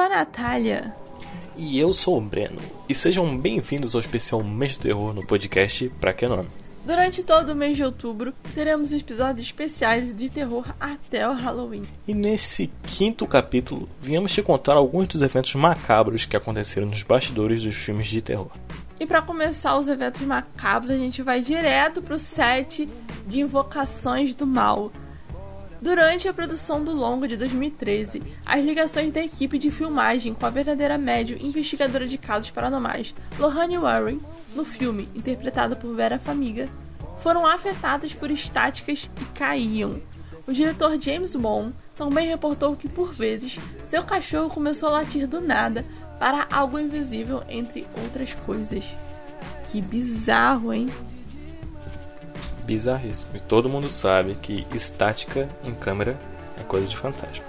sou a Natália. E eu sou o Breno. E sejam bem-vindos ao especial Mês do Terror no podcast Pra Que Não. Durante todo o mês de outubro, teremos episódios especiais de terror até o Halloween. E nesse quinto capítulo, viemos te contar alguns dos eventos macabros que aconteceram nos bastidores dos filmes de terror. E para começar os eventos macabros, a gente vai direto pro set de Invocações do Mal. Durante a produção do longo de 2013, as ligações da equipe de filmagem com a verdadeira médium investigadora de casos paranormais, Lohane Warren, no filme, interpretada por Vera Famiga, foram afetadas por estáticas e caíam. O diretor James Wan também reportou que, por vezes, seu cachorro começou a latir do nada para algo invisível, entre outras coisas. Que bizarro, hein? Bizarríssimo. E todo mundo sabe que estática em câmera é coisa de fantasma.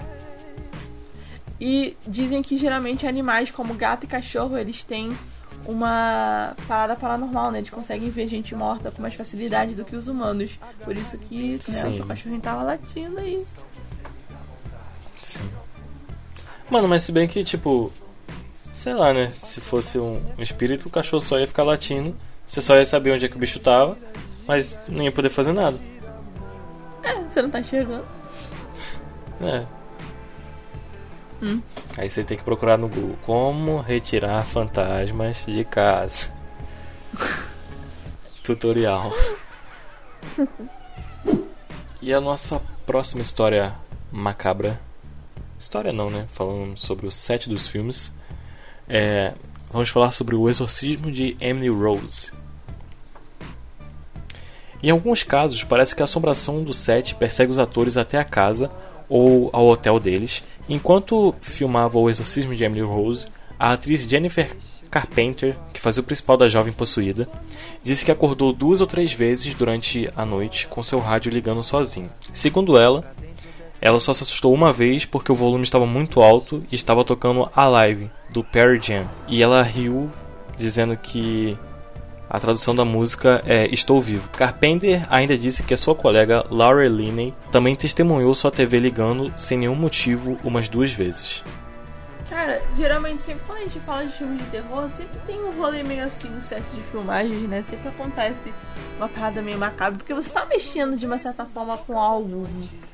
E dizem que geralmente animais como gato e cachorro, eles têm uma parada paranormal, né? Eles conseguem ver gente morta com mais facilidade do que os humanos. Por isso que né, o seu cachorrinho tava latindo aí. Sim. Mano, mas se bem que, tipo, sei lá, né? Se fosse um espírito, o cachorro só ia ficar latindo. Você só ia saber onde é que o bicho tava, mas não ia poder fazer nada. É, você não tá enxergando. É. Hum. Aí você tem que procurar no Google como retirar fantasmas de casa. Tutorial. e a nossa próxima história macabra. História não, né? Falando sobre o set dos filmes. É, vamos falar sobre o exorcismo de Emily Rose. Em alguns casos, parece que a assombração do set persegue os atores até a casa ou ao hotel deles. Enquanto filmava o exorcismo de Emily Rose, a atriz Jennifer Carpenter, que fazia o principal da jovem possuída, disse que acordou duas ou três vezes durante a noite com seu rádio ligando sozinho. Segundo ela, ela só se assustou uma vez porque o volume estava muito alto e estava tocando a live do Perry Jam. E ela riu dizendo que a tradução da música é Estou Vivo. Carpenter ainda disse que a sua colega Laura Linney também testemunhou sua TV ligando sem nenhum motivo umas duas vezes. Cara, geralmente sempre quando a gente fala de filmes de terror, sempre tem um rolê meio assim no set de filmagens, né? Sempre acontece uma parada meio macabra, porque você tá mexendo de uma certa forma com algo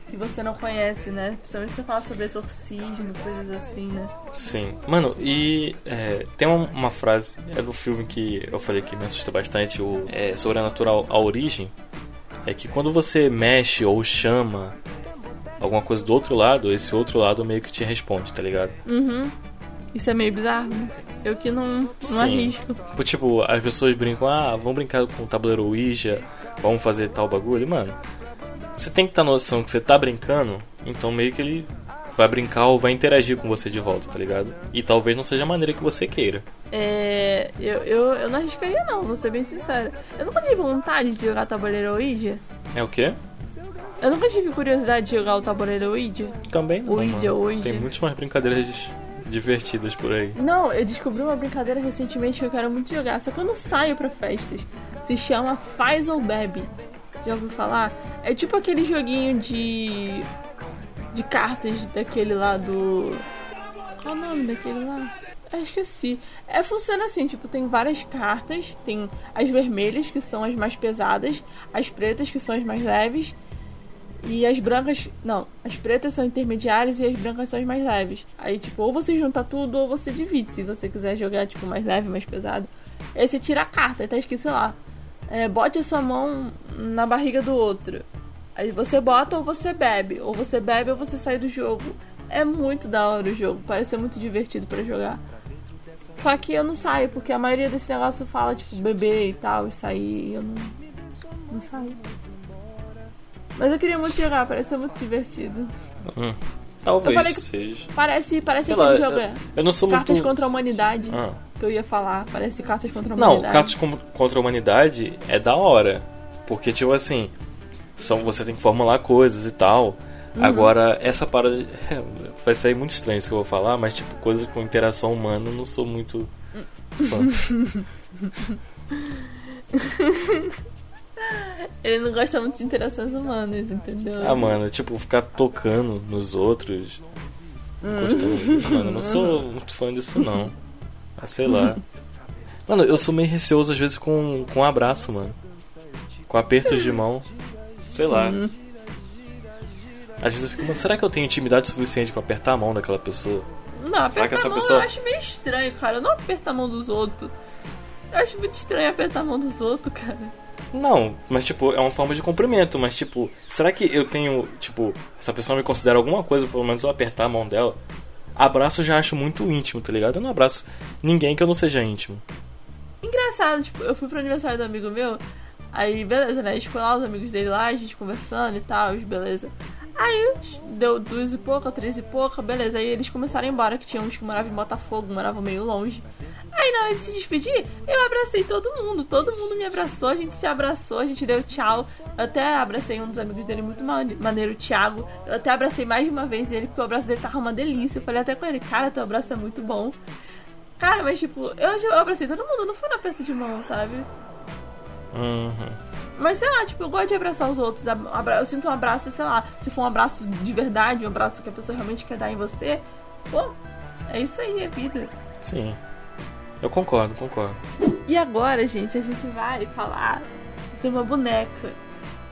que você não conhece, né? Principalmente você fala sobre exorcismo, coisas assim, né? Sim. Mano, e é, tem uma, uma, frase, é do filme que eu falei que me assusta bastante, o é, Sobrenatural A Origem, é que quando você mexe ou chama alguma coisa do outro lado, esse outro lado meio que te responde, tá ligado? Uhum. Isso é meio bizarro, né? Eu que não, não Sim. arrisco. Tipo, as pessoas brincam, ah, vamos brincar com o tabuleiro Ouija, vamos fazer tal bagulho. Mano, você tem que ter noção que você tá brincando, então meio que ele vai brincar ou vai interagir com você de volta, tá ligado? E talvez não seja a maneira que você queira. É. Eu, eu, eu não arriscaria, não, vou ser bem sincera. Eu nunca tive vontade de jogar tabuleiro Ouija. É o quê? Eu nunca tive curiosidade de jogar o tabuleiro Ouija. Também não. Ouija, Ouija. Tem muitas mais brincadeiras divertidas por aí. Não, eu descobri uma brincadeira recentemente que eu quero muito jogar, só que eu não saio pra festas. Se chama Faz ou Bebe. Já ouviu falar? É tipo aquele joguinho de. de cartas daquele lá do. Qual o nome daquele lá? Eu esqueci. É, funciona assim, tipo, tem várias cartas. Tem as vermelhas, que são as mais pesadas. As pretas, que são as mais leves. E as brancas. Não, as pretas são intermediárias e as brancas são as mais leves. Aí, tipo, ou você junta tudo ou você divide. Se você quiser jogar, tipo, mais leve, mais pesado. Aí você tira a carta, tá escrito, sei lá. É, bote a sua mão na barriga do outro. Aí você bota ou você bebe. Ou você bebe ou você sai do jogo. É muito da hora o jogo. Parece ser muito divertido para jogar. Só que eu não saio, porque a maioria desse negócio fala, tipo, beber e tal, e sair, e eu não, não saio. Mas eu queria muito jogar, parece ser muito divertido. Hum, talvez seja. Parece, parece aquele jogo. Eu, eu não sou Cartas muito... contra a humanidade. Ah. Que eu ia falar. Parece cartas contra a humanidade. Não, cartas contra a humanidade é da hora. Porque, tipo assim, são, você tem que formular coisas e tal. Uhum. Agora, essa parada. Vai sair muito estranho isso que eu vou falar, mas, tipo, coisas com interação humana eu não sou muito fã. Ele não gosta muito de interações humanas, entendeu? Ah, mano, tipo, ficar tocando nos outros. encostando. Mano, eu não sou muito fã disso, não. Ah, sei lá. Mano, eu sou meio receoso às vezes com, com um abraço, mano. Com apertos de mão. Sei lá. Às vezes eu fico, mano, será que eu tenho intimidade suficiente pra apertar a mão daquela pessoa? Não, Será apertar que essa a mão pessoa- eu acho meio estranho, cara. Eu não aperto a mão dos outros. Eu acho muito estranho apertar a mão dos outros, cara. Não, mas tipo, é uma forma de cumprimento, mas tipo, será que eu tenho, tipo, essa pessoa me considera alguma coisa, pelo menos eu apertar a mão dela? Abraço eu já acho muito íntimo, tá ligado? Eu não abraço ninguém que eu não seja íntimo. Engraçado, tipo, eu fui pro aniversário do amigo meu, aí beleza, né? A gente foi lá, os amigos dele lá, a gente conversando e tal, beleza. Aí deu duas e pouca, três e pouca, beleza. Aí eles começaram a ir embora, que tinha uns que moravam em Botafogo, moravam meio longe. Aí na hora de se despedir, eu abracei todo mundo, todo mundo me abraçou, a gente se abraçou, a gente deu tchau. Eu até abracei um dos amigos dele muito mane- maneiro, o Thiago. Eu até abracei mais de uma vez ele, porque o abraço dele tava uma delícia. Eu falei até com ele, cara, teu abraço é muito bom. Cara, mas tipo, eu, eu abracei todo mundo, não foi na peça de mão, sabe? Uhum. Mas sei lá, tipo, eu gosto de abraçar os outros. Eu sinto um abraço, sei lá, se for um abraço de verdade, um abraço que a pessoa realmente quer dar em você, pô, é isso aí, é vida. Sim. Eu concordo, concordo. E agora, gente, a gente vai falar de uma boneca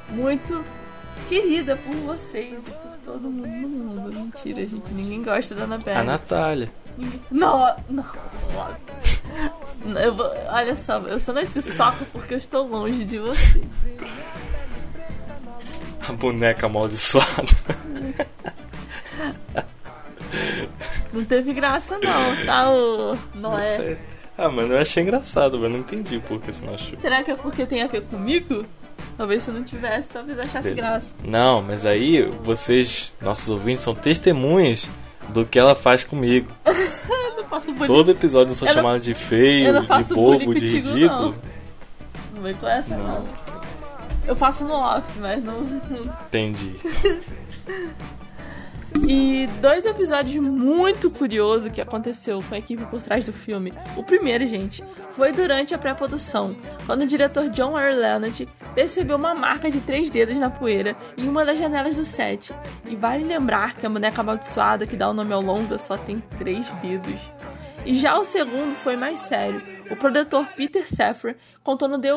muito querida por vocês e por todo mundo no mundo. Mentira, gente, ninguém gosta da Annabelle. A Natália. Ninguém- Não, não. Eu vou, olha só, eu só não te soco porque eu estou longe de você. A boneca amaldiçoada. Não teve graça não, tá, o Noé? Ah, mano, eu achei engraçado, mas não entendi por que você não achou. Será que é porque tem a ver comigo? Talvez se não tivesse, talvez achasse graça. Não, mas aí vocês, nossos ouvintes, são testemunhas do que ela faz comigo. Não faço bullying. Todo episódio eu sou Eu não- chamado de feio, não de bobo, de contigo, ridículo. não. Não vem com essa, não. Eu faço no off, mas não. Entendi. E dois episódios muito curiosos que aconteceu com a equipe por trás do filme. O primeiro, gente, foi durante a pré-produção, quando o diretor John R. Leonard percebeu uma marca de três dedos na poeira em uma das janelas do set. E vale lembrar que a boneca amaldiçoada que dá o nome ao longa só tem três dedos. E já o segundo foi mais sério. O produtor Peter Safran contou no The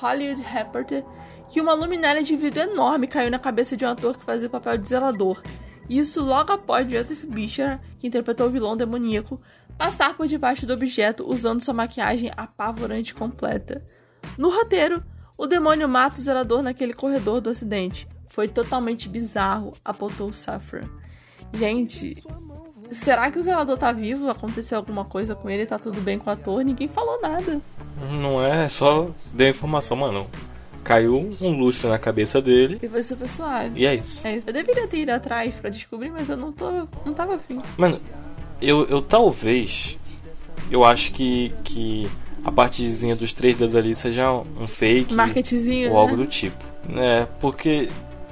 Hollywood Reporter que uma luminária de vidro enorme caiu na cabeça de um ator que fazia o papel de zelador. Isso logo após Joseph Bisher, que interpretou o vilão demoníaco, passar por debaixo do objeto usando sua maquiagem apavorante completa. No roteiro, o demônio mata o zelador naquele corredor do acidente. Foi totalmente bizarro, apontou Safran. Gente, será que o zelador tá vivo? Aconteceu alguma coisa com ele? Tá tudo bem com o ator? Ninguém falou nada. Não é só deu informação, mano. Caiu um lustre na cabeça dele E foi super suave. e é isso. É isso. Eu deveria ter ido atrás pra descobrir, mas eu não tô. não tava afim. Mano, eu, eu talvez. Eu acho que, que a partezinha dos três dedos ali seja um fake. Marketzinho. ou algo né? do tipo. É, porque.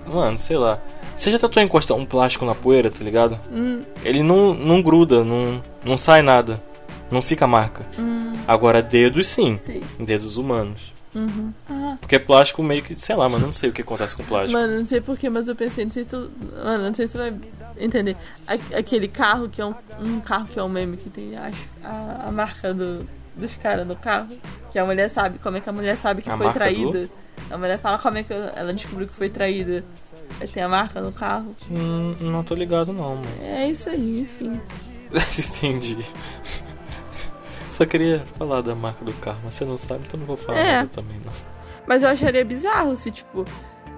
Mano, sei lá. Você já tentou encostar um plástico na poeira, tá ligado? Hum, Ele não, não gruda, não, não sai nada. Não fica marca. hum, Agora, dedos sim. sim. Dedos humanos. Uhum. Ah, Porque plástico meio que. Sei lá, mano, não sei o que acontece com plástico. mano, não sei porquê, mas eu pensei, não sei se tu. Mano, não sei se tu vai entender. A- aquele carro que é um, um carro que é um meme que tem, acho, a, a marca do, dos caras no carro. Que a mulher sabe, como é que a mulher sabe que A foi traída. A mulher fala como é que ela descobriu que foi traída. Aí tem a marca no carro. Hum, não tô ligado, não, mano. É isso aí, enfim. Entendi. Só queria falar da marca do carro, mas você não sabe, então não vou falar É. nada também, não. Mas eu acharia bizarro se, tipo,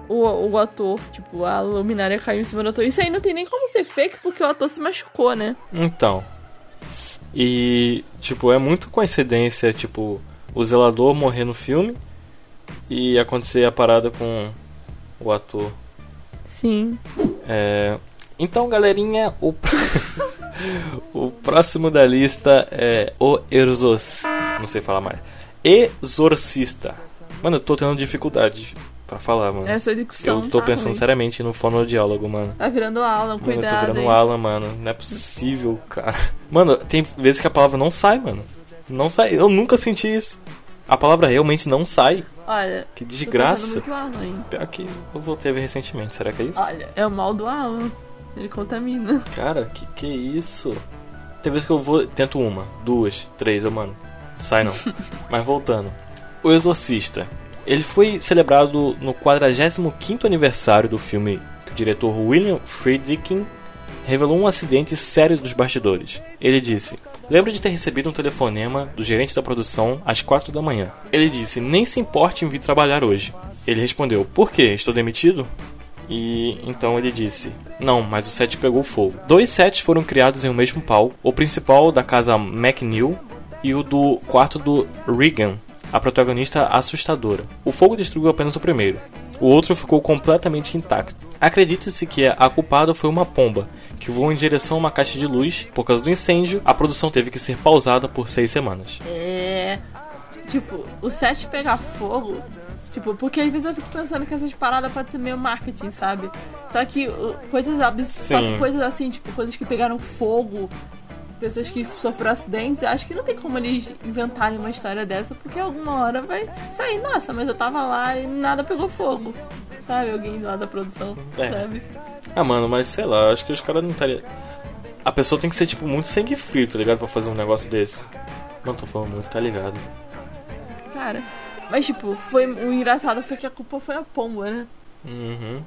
o, o ator, tipo, a luminária caiu em cima do ator. Isso aí não tem nem como ser fake porque o ator se machucou, né? Então. E, tipo, é muito coincidência, tipo, o zelador morrer no filme e acontecer a parada com o ator. Sim. É, Então, galerinha, o, o próximo da lista é O Exorcista. Não sei falar mais. Exorcista. Mano, eu tô tendo dificuldade pra falar, mano. Essa dicção. eu tô tá pensando ruim. seriamente no fonoaudiólogo, mano. Tá virando Alan, Mano, eu tô cuidado. virando hein? Alan, mano. Não é possível, cara. Mano, tem vezes que a palavra não sai, mano. Não sai. Eu nunca senti isso. A palavra realmente não sai. Olha. Que tô desgraça. correndo muito Alan, hein? Pior que eu voltei a ver recentemente. Será que é isso? Olha, é o mal do Alan. Ele contamina. Cara, que que é isso? Tem vezes que eu vou, tento uma, duas, três, eu, mano, sai não. Mas voltando. O Exorcista. Ele foi celebrado no 45º aniversário do filme que o diretor William Friedkin revelou um acidente sério dos bastidores. Ele disse: Lembro de ter recebido um telefonema do gerente da produção às 4 da manhã. Ele disse: Nem se importe em vir trabalhar hoje. Ele respondeu: Por quê? Estou demitido? E então ele disse: Não, mas o set pegou fogo. Dois sets foram criados em um mesmo pau: o principal da casa McNeil e o do quarto do Regan, a protagonista assustadora. O fogo destruiu apenas o primeiro. O outro ficou completamente intacto. Acredita-se que a culpada foi uma pomba, que voou em direção a uma caixa de luz. Por causa do incêndio, a produção teve que ser pausada por seis semanas. É. Tipo, o set pegar fogo. Tipo, porque às vezes eu fico pensando que essas paradas podem ser meio marketing, sabe? Só que uh, coisas absurdas. Coisas assim, tipo, coisas que pegaram fogo. Pessoas que sofreram acidentes, acho que não tem como eles inventarem uma história dessa, porque alguma hora vai sair, nossa, mas eu tava lá e nada pegou fogo. Sabe? Alguém lá da produção, É. sabe? Ah, mano, mas sei lá, acho que os caras não estariam. A pessoa tem que ser, tipo, muito sangue frio, tá ligado? Pra fazer um negócio desse. Não tô falando muito, tá ligado? Cara. Mas tipo, foi o engraçado foi que a culpa foi a pomba, né? Uhum.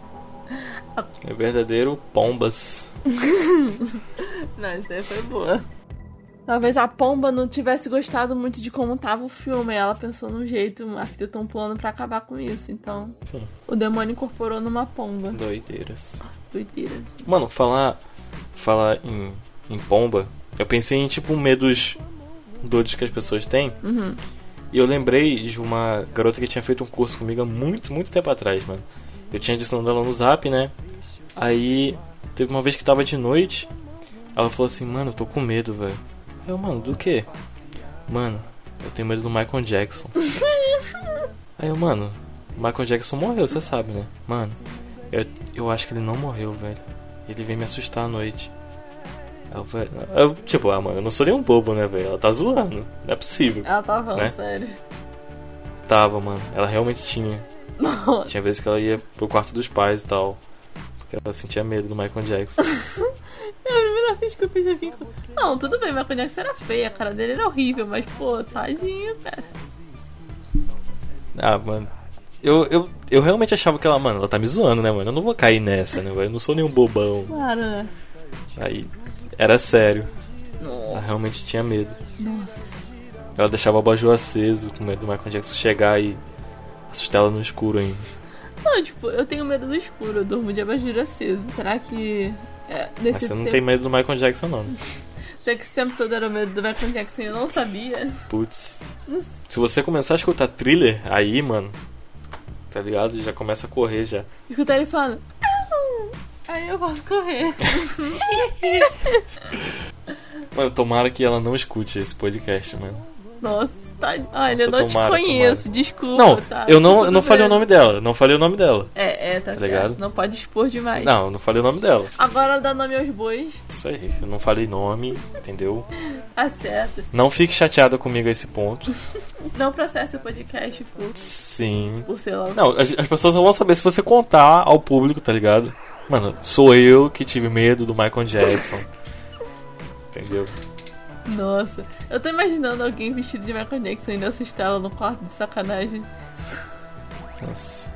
É verdadeiro pombas. Não, isso aí foi boa. Talvez a pomba não tivesse gostado muito de como tava o filme. Ela pensou num jeito, arquitetou um plano pra acabar com isso. Então, Sim. o demônio incorporou numa pomba. Doideiras. Doideiras. Mano, falar. Falar em, em pomba, eu pensei em, tipo, medos doidos que as pessoas têm. Uhum. E eu lembrei de uma garota que tinha feito um curso comigo há muito, muito tempo atrás, mano. Eu tinha adicionado ela no zap, né? Aí, teve uma vez que tava de noite, ela falou assim, mano, eu tô com medo, velho. Eu, mano, do quê? Mano, eu tenho medo do Michael Jackson. Aí eu, mano, o Michael Jackson morreu, você sabe, né? Mano, eu, eu acho que ele não morreu, velho. Ele veio me assustar à noite. Eu, eu, tipo, ah, mano, eu não sou nem um bobo, né, velho? Ela tá zoando. Não é possível. Ela tava falando Né? sério. Tava, mano. Ela realmente tinha. Nossa. Tinha vezes que ela ia pro quarto dos pais e tal. Porque ela sentia medo do Michael Jackson. É a primeira vez que eu fiz assim. Não, tudo bem, Michael Jackson era feia, a cara dele era horrível, mas pô, tadinho, cara. ah, mano. Eu, eu, eu realmente achava que ela, mano, ela tá me zoando, né, mano? Eu não vou cair nessa, né, velho? Eu não sou nenhum bobão. Claro, né? Aí, era sério. Ela realmente tinha medo. Nossa. Ela deixava o abajur aceso, com medo do Michael Jackson chegar e assustar ela no escuro ainda. Não, tipo, eu tenho medo do escuro, eu durmo de abajur aceso. Será que. É, Mas você não tempo, tem medo do Michael Jackson, não. né? Será que esse tempo todo era o medo do Michael Jackson e eu não sabia? Putz. Se você começar a escutar thriller, aí, mano, tá ligado? Já começa a correr já. Escutar ele falando. Aí eu posso correr. Mano, tomara que ela não escute esse podcast, mano. Nossa, tá. Olha, eu Nossa, não tomara, te conheço, desculpa. Não, tá? eu não, eu não falei o nome dela. Não falei o nome dela. É, é, tá, Tá certo. ligado? Não pode expor demais. Não, eu não falei o nome dela. Agora dá nome aos bois. Isso aí, eu não falei nome, entendeu? Tá certo. Não fique chateada comigo a esse ponto. Não processe o podcast por, Sim. por sei lá. Não, as, as pessoas vão saber se você contar ao público, tá ligado? Mano, sou eu que tive medo do Michael Jackson. Entendeu? Nossa, eu tô imaginando alguém vestido de Michael Jackson indo assustar ela no quarto de sacanagem. Nossa.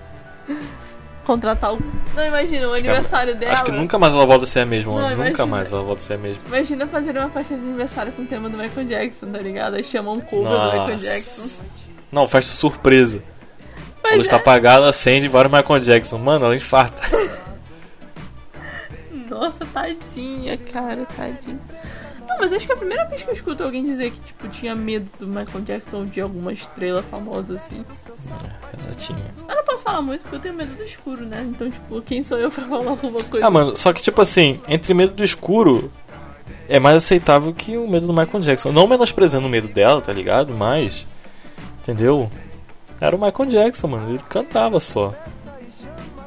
Contratar o. Não, imagina, o Acho que aniversário a- dela. Acho que nunca mais ela volta a ser a mesma, Não, mano. Nunca imagina. mais ela volta a ser a mesma. Imagina fazer uma festa de aniversário com o tema do Michael Jackson, tá ligado? Aí chamam um cover do Michael Jackson. Não, festa surpresa. A Mas luz é, tá apagada, acende vários Michael Jackson. Mano, ela infarta. Nossa, tadinha, cara, tadinha. Não, mas acho que é a primeira vez que eu escuto alguém dizer que, tipo, tinha medo do Michael Jackson ou de alguma estrela famosa, assim. Ela tinha. Eu não posso falar muito porque eu tenho medo do escuro, né? Então, tipo, quem sou eu pra falar alguma coisa? Ah, mano, só que tipo assim, entre medo do escuro é mais aceitável que o medo do Michael Jackson. Não menosprezando o medo dela, tá ligado? Mas. Entendeu? Era o Michael Jackson, mano. Ele cantava só.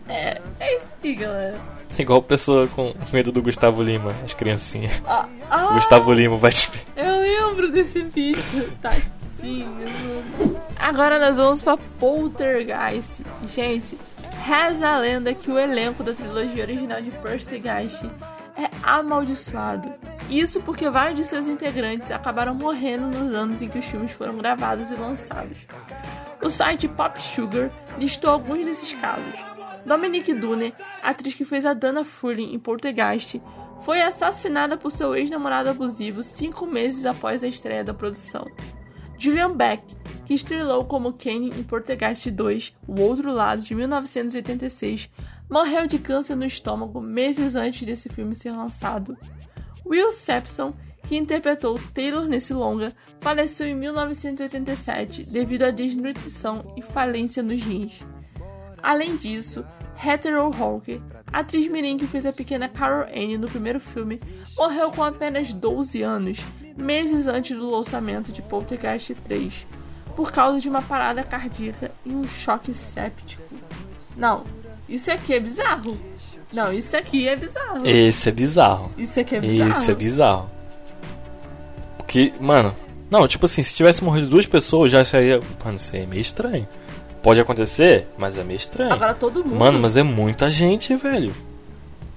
É, é isso aí, galera. Igual pessoa com medo do Gustavo Lima, as criancinhas. Ah, ah, Gustavo Lima vai te. Eu lembro desse vídeo. Tadinho. Agora nós vamos pra Poltergeist. Gente, Reza a lenda que o elenco da trilogia original de Poltergeist é amaldiçoado. Isso porque vários de seus integrantes acabaram morrendo nos anos em que os filmes foram gravados e lançados. O site Pop Sugar listou alguns desses casos. Dominique Dune, atriz que fez a Dana Furling em Poltergeist, foi assassinada por seu ex-namorado abusivo cinco meses após a estreia da produção. Julian Beck, que estrelou como Kenny em Poltergeist 2, O Outro Lado, de 1986, morreu de câncer no estômago meses antes desse filme ser lançado. Will Sampson, que interpretou Taylor nesse longa, faleceu em 1987 devido à desnutrição e falência nos rins. Além disso, Heather O'Rourke, atriz mirim que fez a pequena Carol Anne no primeiro filme, morreu com apenas 12 anos, meses antes do lançamento de Poltergeist 3, por causa de uma parada cardíaca e um choque séptico. Não, isso aqui é bizarro. Não, isso aqui é bizarro. Esse é bizarro. Isso aqui é bizarro. Esse é bizarro. Porque, mano, não, tipo assim, se tivesse morrido duas pessoas, já acharia. Mano, isso aí é meio estranho. Pode acontecer, mas é meio estranho. Agora todo mundo. Mano, mas é muita gente, velho.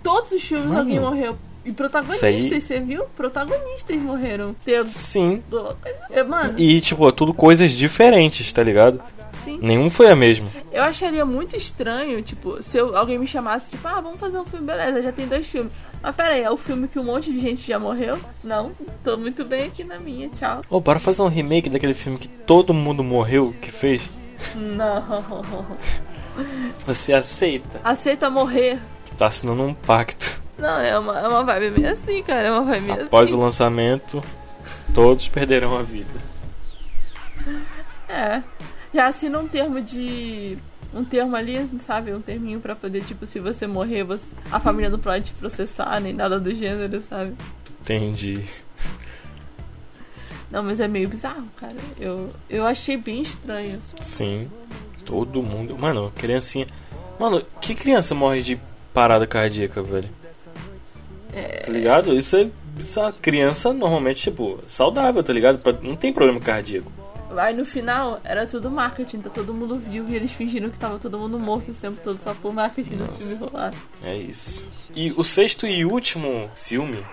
Todos os filmes Mano. alguém morreu. E protagonistas, aí- você viu? Protagonistas morreram. Teve. Sim. Eu, Mano, E, tipo, é tudo coisas diferentes, tá ligado? sim. Nenhum foi a mesma. Eu acharia muito estranho, tipo, se eu- alguém me chamasse, tipo, ah, vamos fazer um filme, beleza, já tem dois filmes. Mas pera aí, é o filme que um monte de gente já morreu? Não, tô muito bem aqui na minha, tchau. Ô, bora fazer um remake daquele filme que todo mundo morreu que fez? Não. Você aceita? Aceita morrer. Tá assinando um pacto. Não, é uma, é uma vibe meio assim, cara. É uma vibe meio Após assim. o lançamento, todos perderão a vida. É. Já assina um termo de. Um termo ali, sabe? Um terminho pra poder, tipo, se você morrer, você- a família não pode te processar, nem nada do gênero, sabe? Entendi. Não, mas é meio bizarro, cara. Eu, eu achei bem estranho. Sim. Todo mundo. Mano, criancinha. Mano, que criança morre de parada cardíaca, velho? Tá ligado? Isso é bizarro. Criança normalmente, tipo, saudável, tá ligado? Não tem problema cardíaco. Aí no final era tudo marketing, então todo mundo viu e eles fingiram que tava todo mundo morto esse tempo todo só por marketing no Nossa. filme rolar. É isso. E o sexto e último filme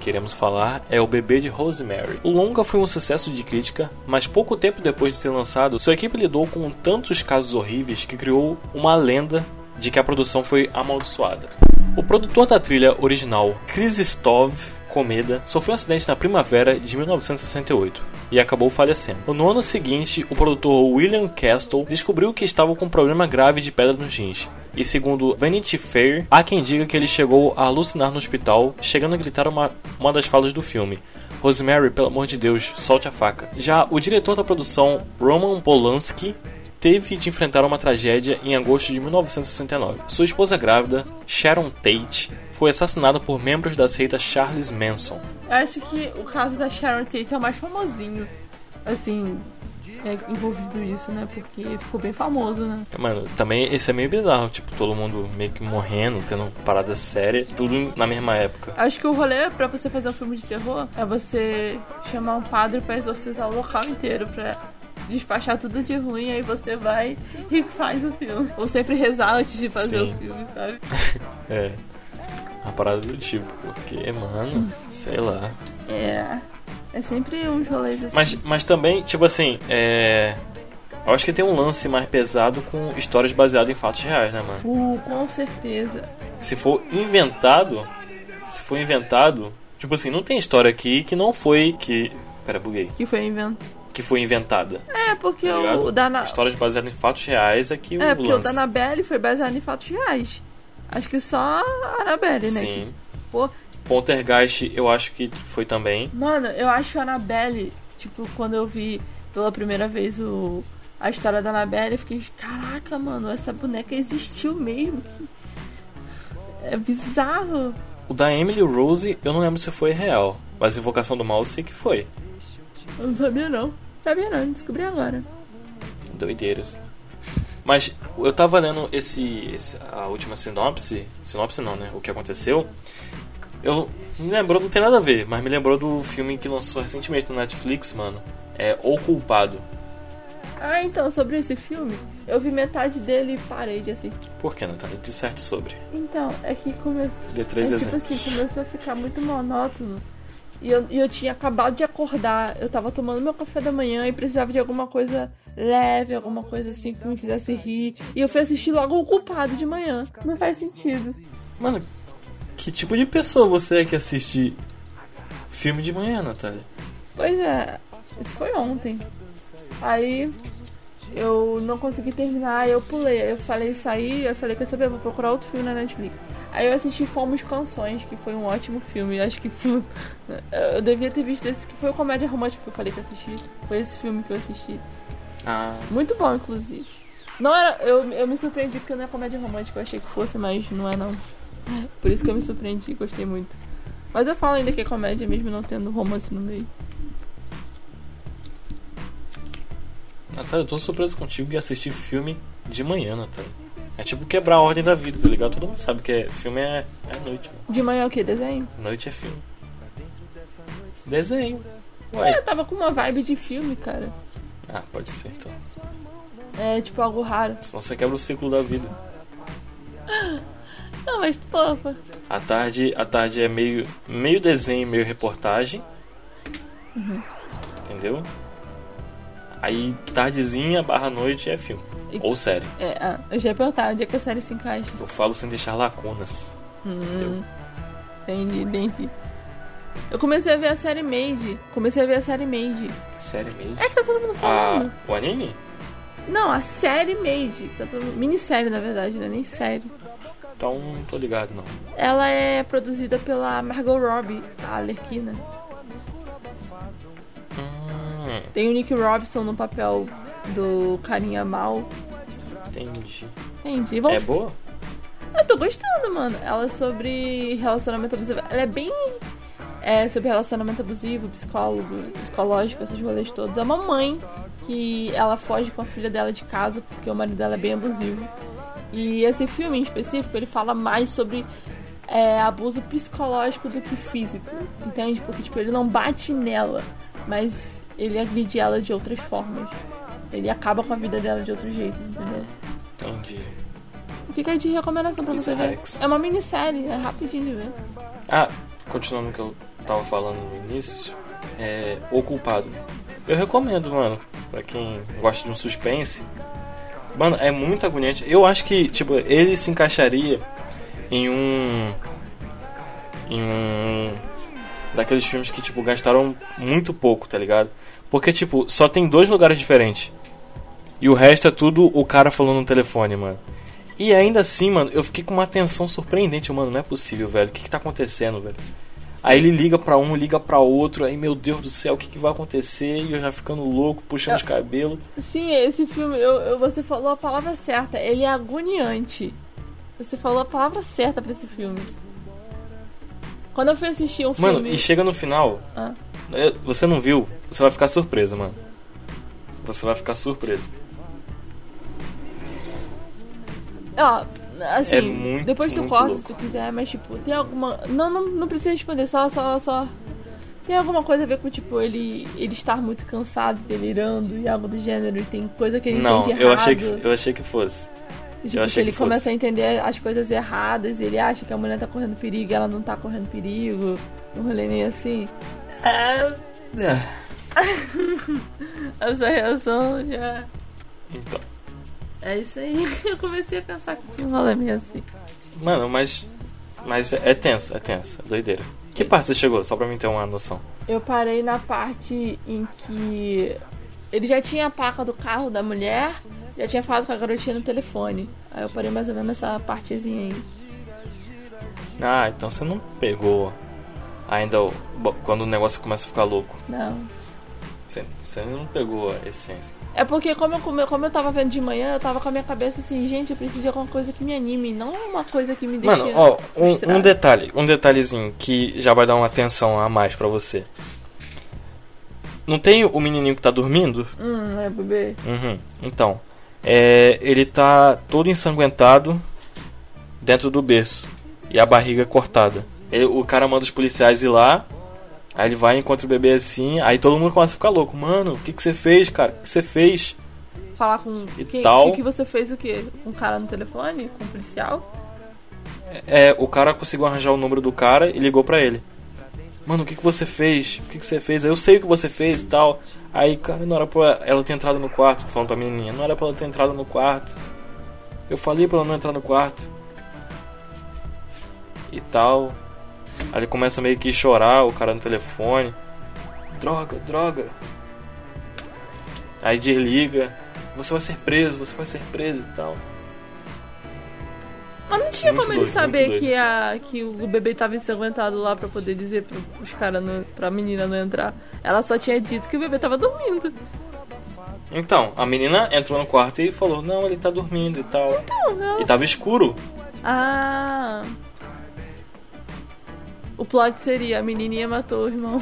queremos falar é O Bebê de Rosemary. O longa foi um sucesso de crítica, mas pouco tempo depois de ser lançado, sua equipe lidou com tantos casos horríveis que criou uma lenda de que a produção foi amaldiçoada. O produtor da trilha original, Krzysztof Komeda, sofreu um acidente na primavera de 1968 e acabou falecendo. No ano seguinte, o produtor William Castle descobriu que estava com um problema grave de pedra nos rins. E segundo Vanity Fair, há quem diga que ele chegou a alucinar no hospital, chegando a gritar uma, uma das falas do filme. Rosemary, pelo amor de Deus, solte a faca. Já o diretor da produção, Roman Polanski, teve de enfrentar uma tragédia em agosto de 1969. Sua esposa grávida, Sharon Tate, foi assassinada por membros da seita Charles Manson. Eu acho que o caso da Sharon Tate é o mais famosinho. Assim, é envolvido isso, né? Porque ficou bem famoso, né? Mano, também esse é meio bizarro, tipo, todo mundo meio que morrendo, tendo parada séria, tudo na mesma época. Acho que o rolê pra você fazer um filme de terror é você chamar um padre pra exorcizar o local inteiro, pra despachar tudo de ruim, aí você vai e faz o filme. Ou sempre rezar antes de fazer Sim. o filme, sabe? É. Uma parada do tipo, porque, mano, sei lá. É. É sempre uns rolês assim. Mas, mas também, tipo assim, é. Eu acho que tem um lance mais pesado com histórias baseadas em fatos reais, né, mano? Uh, com certeza. Se for inventado. Se for inventado. Tipo assim, não tem história aqui que não foi. que. Pera, buguei. Que foi inventado. Que foi inventada. É, porque Tá o da Ana... Histórias baseadas em fatos reais aqui o É, porque o lance. da Annabelle foi baseado em fatos reais. Acho que só a Annabelle, né? Sim. Pô, Poltergeist eu acho que foi também. Mano, eu acho a Annabelle, tipo, quando eu vi pela primeira vez o, a história da Annabelle, eu fiquei, caraca, mano, essa boneca existiu mesmo. É bizarro. O da Emily Rose eu não lembro se foi real. Mas Invocação do Mal eu sei que foi. Eu não sabia não. Sabia não, descobri agora. Doideiras. Mas eu tava lendo esse, esse- a última sinopse, sinopse não, né? O que aconteceu. Eu me lembrou, não tem nada a ver, mas me lembrou do filme que lançou recentemente no Netflix, mano. É O Culpado. Ah, então, sobre esse filme, eu vi metade dele e parei de assistir. Por que, Natália? Disserte sobre. Então, é que começou. Dê três é, tipo exemplos. assim, começou a ficar muito monótono. E eu, e eu tinha acabado de acordar, eu tava tomando meu café da manhã e precisava de alguma coisa leve, alguma coisa assim que me fizesse rir. E eu fui assistir logo o culpado de manhã. Não faz sentido. Mano, que tipo de pessoa você é que assiste filme de manhã, Natália? Pois é, isso foi ontem. Aí eu não consegui terminar, aí eu pulei. Aí eu falei sair, eu falei, quer saber, vou procurar outro filme na Netflix. Aí eu assisti Fomos Canções, que foi um ótimo filme. Acho que eu devia ter visto esse, que foi o comédia romântica que eu falei que assisti. Foi esse filme que eu assisti. Ah, Muito bom, inclusive. Não era. Eu, eu me surpreendi porque não é comédia romântica, eu achei que fosse, mas não é não. Por isso que eu me surpreendi, gostei muito. Mas eu falo ainda que é comédia mesmo não tendo romance no meio. Natália, eu tô surpreso contigo e assistir filme de manhã, Natália. É tipo quebrar a ordem da vida, tá ligado? Todo mundo sabe que é, filme é, é noite, mano. De manhã é o que? Desenho? Noite é filme. Desenho. É, Ué. eu tava com uma vibe de filme, cara. Ah, pode ser então. É tipo algo raro. Senão você quebra o ciclo da vida. Não, mas fofa. A tarde, a tarde é meio, meio desenho, meio reportagem. Entendeu? Aí tardezinha barra noite é filme. E- Ou série. É, ah, eu já ia perguntar onde é que a série se encaixa. Eu falo sem deixar lacunas. Entendeu? Entendi, entendi. Eu comecei a ver a série Made. Comecei a ver a série Made. Série mesmo. É que tá todo mundo falando. Ah, o anime? Não, a série Made. Tá todo... Minissérie, na verdade, não é nem série. Então não tô ligado não. Ela é produzida pela Margot Robbie, a Alerquina. Hum, Tem o Nick Robinson no papel do carinha mal. entendi. Entendi. Vamos É boa? Eu tô gostando, mano. Ela é sobre relacionamento abusivo. Ela é bem. É sobre relacionamento abusivo, psicólogo, psicológico, esses rolês todos. É uma mãe que ela foge com a filha dela de casa porque o marido dela é bem abusivo. E esse filme em específico, ele fala mais sobre é, abuso psicológico do que físico. Entende? Porque, tipo, ele não bate nela, mas ele agride ela de outras formas. Ele acaba com a vida dela de outros jeitos, entendeu? Entendi. Fica aí de recomendação pra você ver. Rex. É uma minissérie, é rapidinho de ver. Ah, continuando o que eu tava falando no início, é O Culpado. Eu recomendo, mano, pra quem gosta de um suspense. Mano, é muito agoniante. Eu acho que, tipo, ele se encaixaria em um. Em um. Daqueles filmes que, tipo, gastaram muito pouco, tá ligado? Porque, tipo, só tem dois lugares diferentes. E o resto é tudo o cara falando no telefone, mano. E ainda assim, mano, eu fiquei com uma atenção surpreendente, mano. Não é possível, velho. O que, que tá acontecendo, velho? Aí ele liga pra um, liga pra outro. Aí, meu Deus do céu, o que, que vai acontecer? E eu já ficando louco, puxando os cabelos. Sim, esse filme, eu, eu- você falou a palavra certa. Ele é agoniante. Você falou a palavra certa pra esse filme. Quando eu fui assistir um Mano, filme. e chega no final. Ah. é, Você não viu? Você vai ficar surpresa, mano. Você vai ficar surpresa. Ó, assim, É muito, depois tu muito corta louco. se tu quiser, mas tipo, tem alguma. Não, não, não precisa responder, só, só, só. Tem alguma coisa a ver com, tipo, ele, ele estar muito cansado, delirando e algo do gênero, e tem coisa que ele Não, entende eu errado. achei, que, eu achei que fosse. Tipo, eu achei ele que começa fosse. a entender as coisas erradas, e ele acha que a mulher tá correndo perigo e ela não tá correndo perigo. Um rolê meio assim. Essa reação já. Então. É isso aí. Eu comecei a pensar que tinha um rolê meio assim. Mano, mas. Mas é tenso, é tenso, é doideira. Que parte você chegou? Só pra mim ter uma noção. Eu parei na parte em que ele já tinha a placa do carro da mulher, já tinha falado com a garotinha no telefone. Aí eu parei mais ou menos nessa partezinha aí. Ah, então você não pegou ainda o, quando o negócio começa a ficar louco. Não. Você, você não pegou a essência. É porque como eu, como eu- como eu tava vendo de manhã, eu tava com a minha cabeça assim, gente, eu preciso de alguma coisa que me anime, não uma coisa que me deixe. Mano, ó, um, um detalhe, um detalhezinho que já vai dar uma atenção a mais pra você. Não tem o menininho que tá dormindo? Hum, é bebê. Uhum. Então, é, ele tá todo ensanguentado dentro do berço e a barriga cortada. Ele- o cara manda os policiais ir lá, aí ele vai e encontra o bebê assim, aí todo mundo começa a ficar louco. Mano, o que, que você fez, cara? O que você fez? Falar com. E tal. que, que você fez o quê? Com um cara no telefone? Com um policial? É, o cara conseguiu arranjar o número do cara e ligou pra ele. Mano, o que, que você fez? O que, que você fez? Eu sei o que você fez e tal. Aí, cara, não era pra ela ter entrado no quarto, falando pra menininha, não era pra ela ter entrado no quarto. Eu falei pra ela não entrar no quarto. E tal. Aí ele começa meio que chorar, o cara no telefone. Droga, droga. Aí desliga. Você vai ser preso, você vai ser preso e tal. Mas não tinha Muito como ele doido, saber muito que, a, que o bebê tava ensanguentado lá pra poder dizer pro, pros caras, pra menina não entrar. Ela só tinha dito que o bebê tava dormindo. Então, a menina entrou no quarto e falou: Não, ele tá dormindo e tal. Não, ela... E tava escuro. Ah. O plot seria a menininha matou o irmão.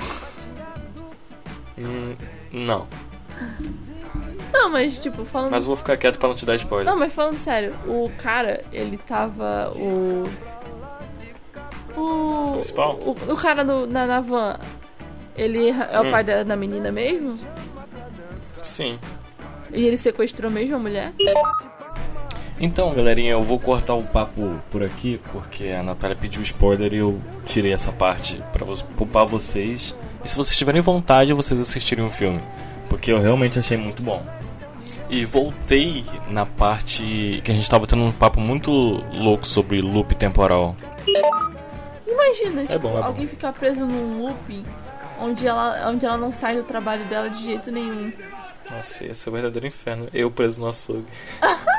Hum, não. Não, mas tipo, falando. Mas eu vou ficar quieto pra não te dar spoiler. Não, mas falando sério, o cara, ele tava. O. O. Principal? O, o cara na, na van, ele é o Hum. pai da, da menina mesmo? Sim. E ele sequestrou mesmo a mulher? Então, galerinha, eu vou cortar o papo por aqui, porque a Natália pediu spoiler e eu tirei essa parte pra vo- poupar vocês. E se vocês tiverem vontade, vocês assistirem o filme, porque eu realmente achei muito bom. E voltei na parte que a gente tava tendo um papo muito louco sobre loop temporal. Imagina, tipo, bom, é bom. alguém ficar preso num looping onde ela, onde ela não sai do trabalho dela de jeito nenhum. Nossa, esse é o verdadeiro inferno. Eu preso no açougue.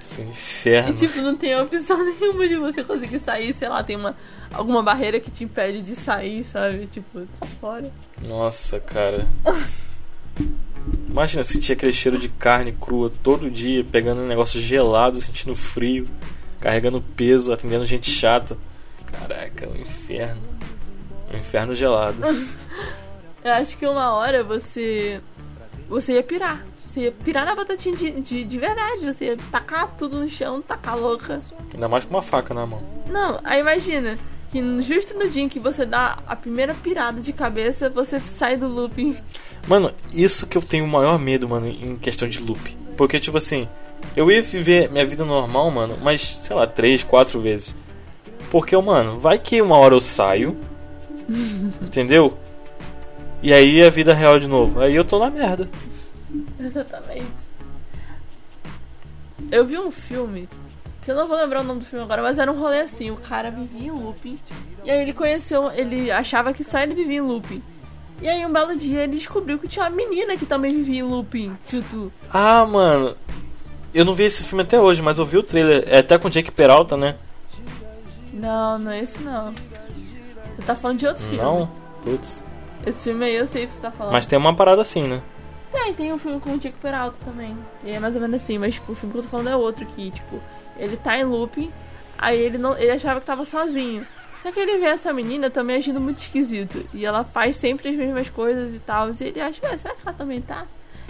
Esse é um E inferno. tipo, não tem opção nenhuma de você conseguir sair, sei lá, tem uma alguma barreira que te impede de sair, sabe? Tipo, tá fora. Nossa, cara. Imagina sentir aquele cheiro de carne crua todo dia, pegando um negócio gelado, sentindo frio, carregando peso, atendendo gente chata. Caraca, é um inferno. Um inferno gelado. Eu acho que uma hora você. Você ia pirar. Você ia pirar na batatinha de, de, de verdade. Você ia tacar tudo no chão, tacar louca. Ainda mais com uma faca na mão. Não, aí imagina que justo no dia em que você dá a primeira pirada de cabeça, você sai do looping. Mano, isso que eu tenho o maior medo, mano, em questão de loop. Porque, tipo assim, eu ia viver minha vida normal, mano, mas, sei lá, três, quatro vezes. Porque, mano, vai que uma hora eu saio, entendeu? E aí a vida real de novo. Aí eu tô na merda. Exatamente. Eu vi um filme, que eu não vou lembrar o nome do filme agora, mas era um rolê assim, o cara vivia em looping. E aí ele conheceu, ele achava que só ele vivia em looping. E aí um belo dia ele descobriu que tinha uma menina que também vivia em looping junto. Ah, mano. Eu não vi esse filme até hoje, mas eu vi o trailer. É até com Jake Peralta, né? Não, não é esse não. Você tá falando de outro filme. Não? Putz. Esse filme aí eu sei o que você tá falando. Mas tem uma parada assim, né? Tem, tem um filme com o Tico Peralta também. E é mais ou menos assim, mas tipo, o filme que eu tô falando é outro que, tipo, ele tá em looping, aí ele não. ele achava que tava sozinho. Só que ele vê essa menina também agindo muito esquisito. E ela faz sempre as mesmas coisas e tal. E ele acha, ué, será que ela também tá?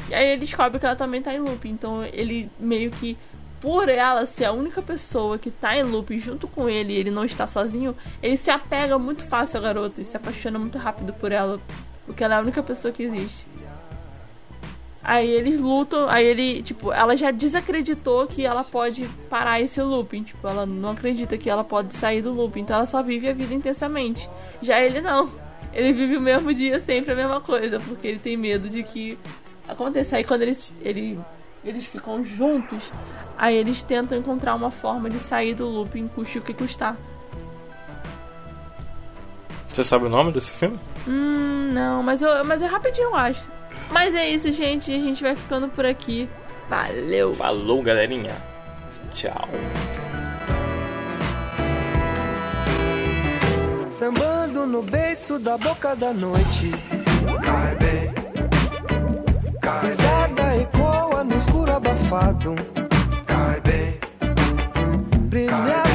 E aí ele descobre que ela também tá em looping. Então ele meio que, por ela ser a única pessoa que tá em looping junto com ele e ele não está sozinho, ele se apega muito fácil à garota e se apaixona muito rápido por ela. Porque ela é a única pessoa que existe. Aí eles lutam, aí ele, tipo, ela já desacreditou que ela pode parar esse looping. Tipo, ela não acredita que ela pode sair do looping, então ela só vive a vida intensamente. Já ele não. Ele vive o mesmo dia, sempre a mesma coisa, porque ele tem medo de que aconteça. Aí quando eles, ele, eles ficam juntos, aí eles tentam encontrar uma forma de sair do looping, custe o que custar. Você sabe o nome desse filme? Hum, não, mas, eu, mas é rapidinho, eu acho. Mas é isso, gente. A gente vai ficando por aqui. Valeu! Falou, galerinha. Tchau. Sambando no beiço da boca da noite. Cai bem, cai Pisada ecoa no escuro abafado. Cai bem, brilha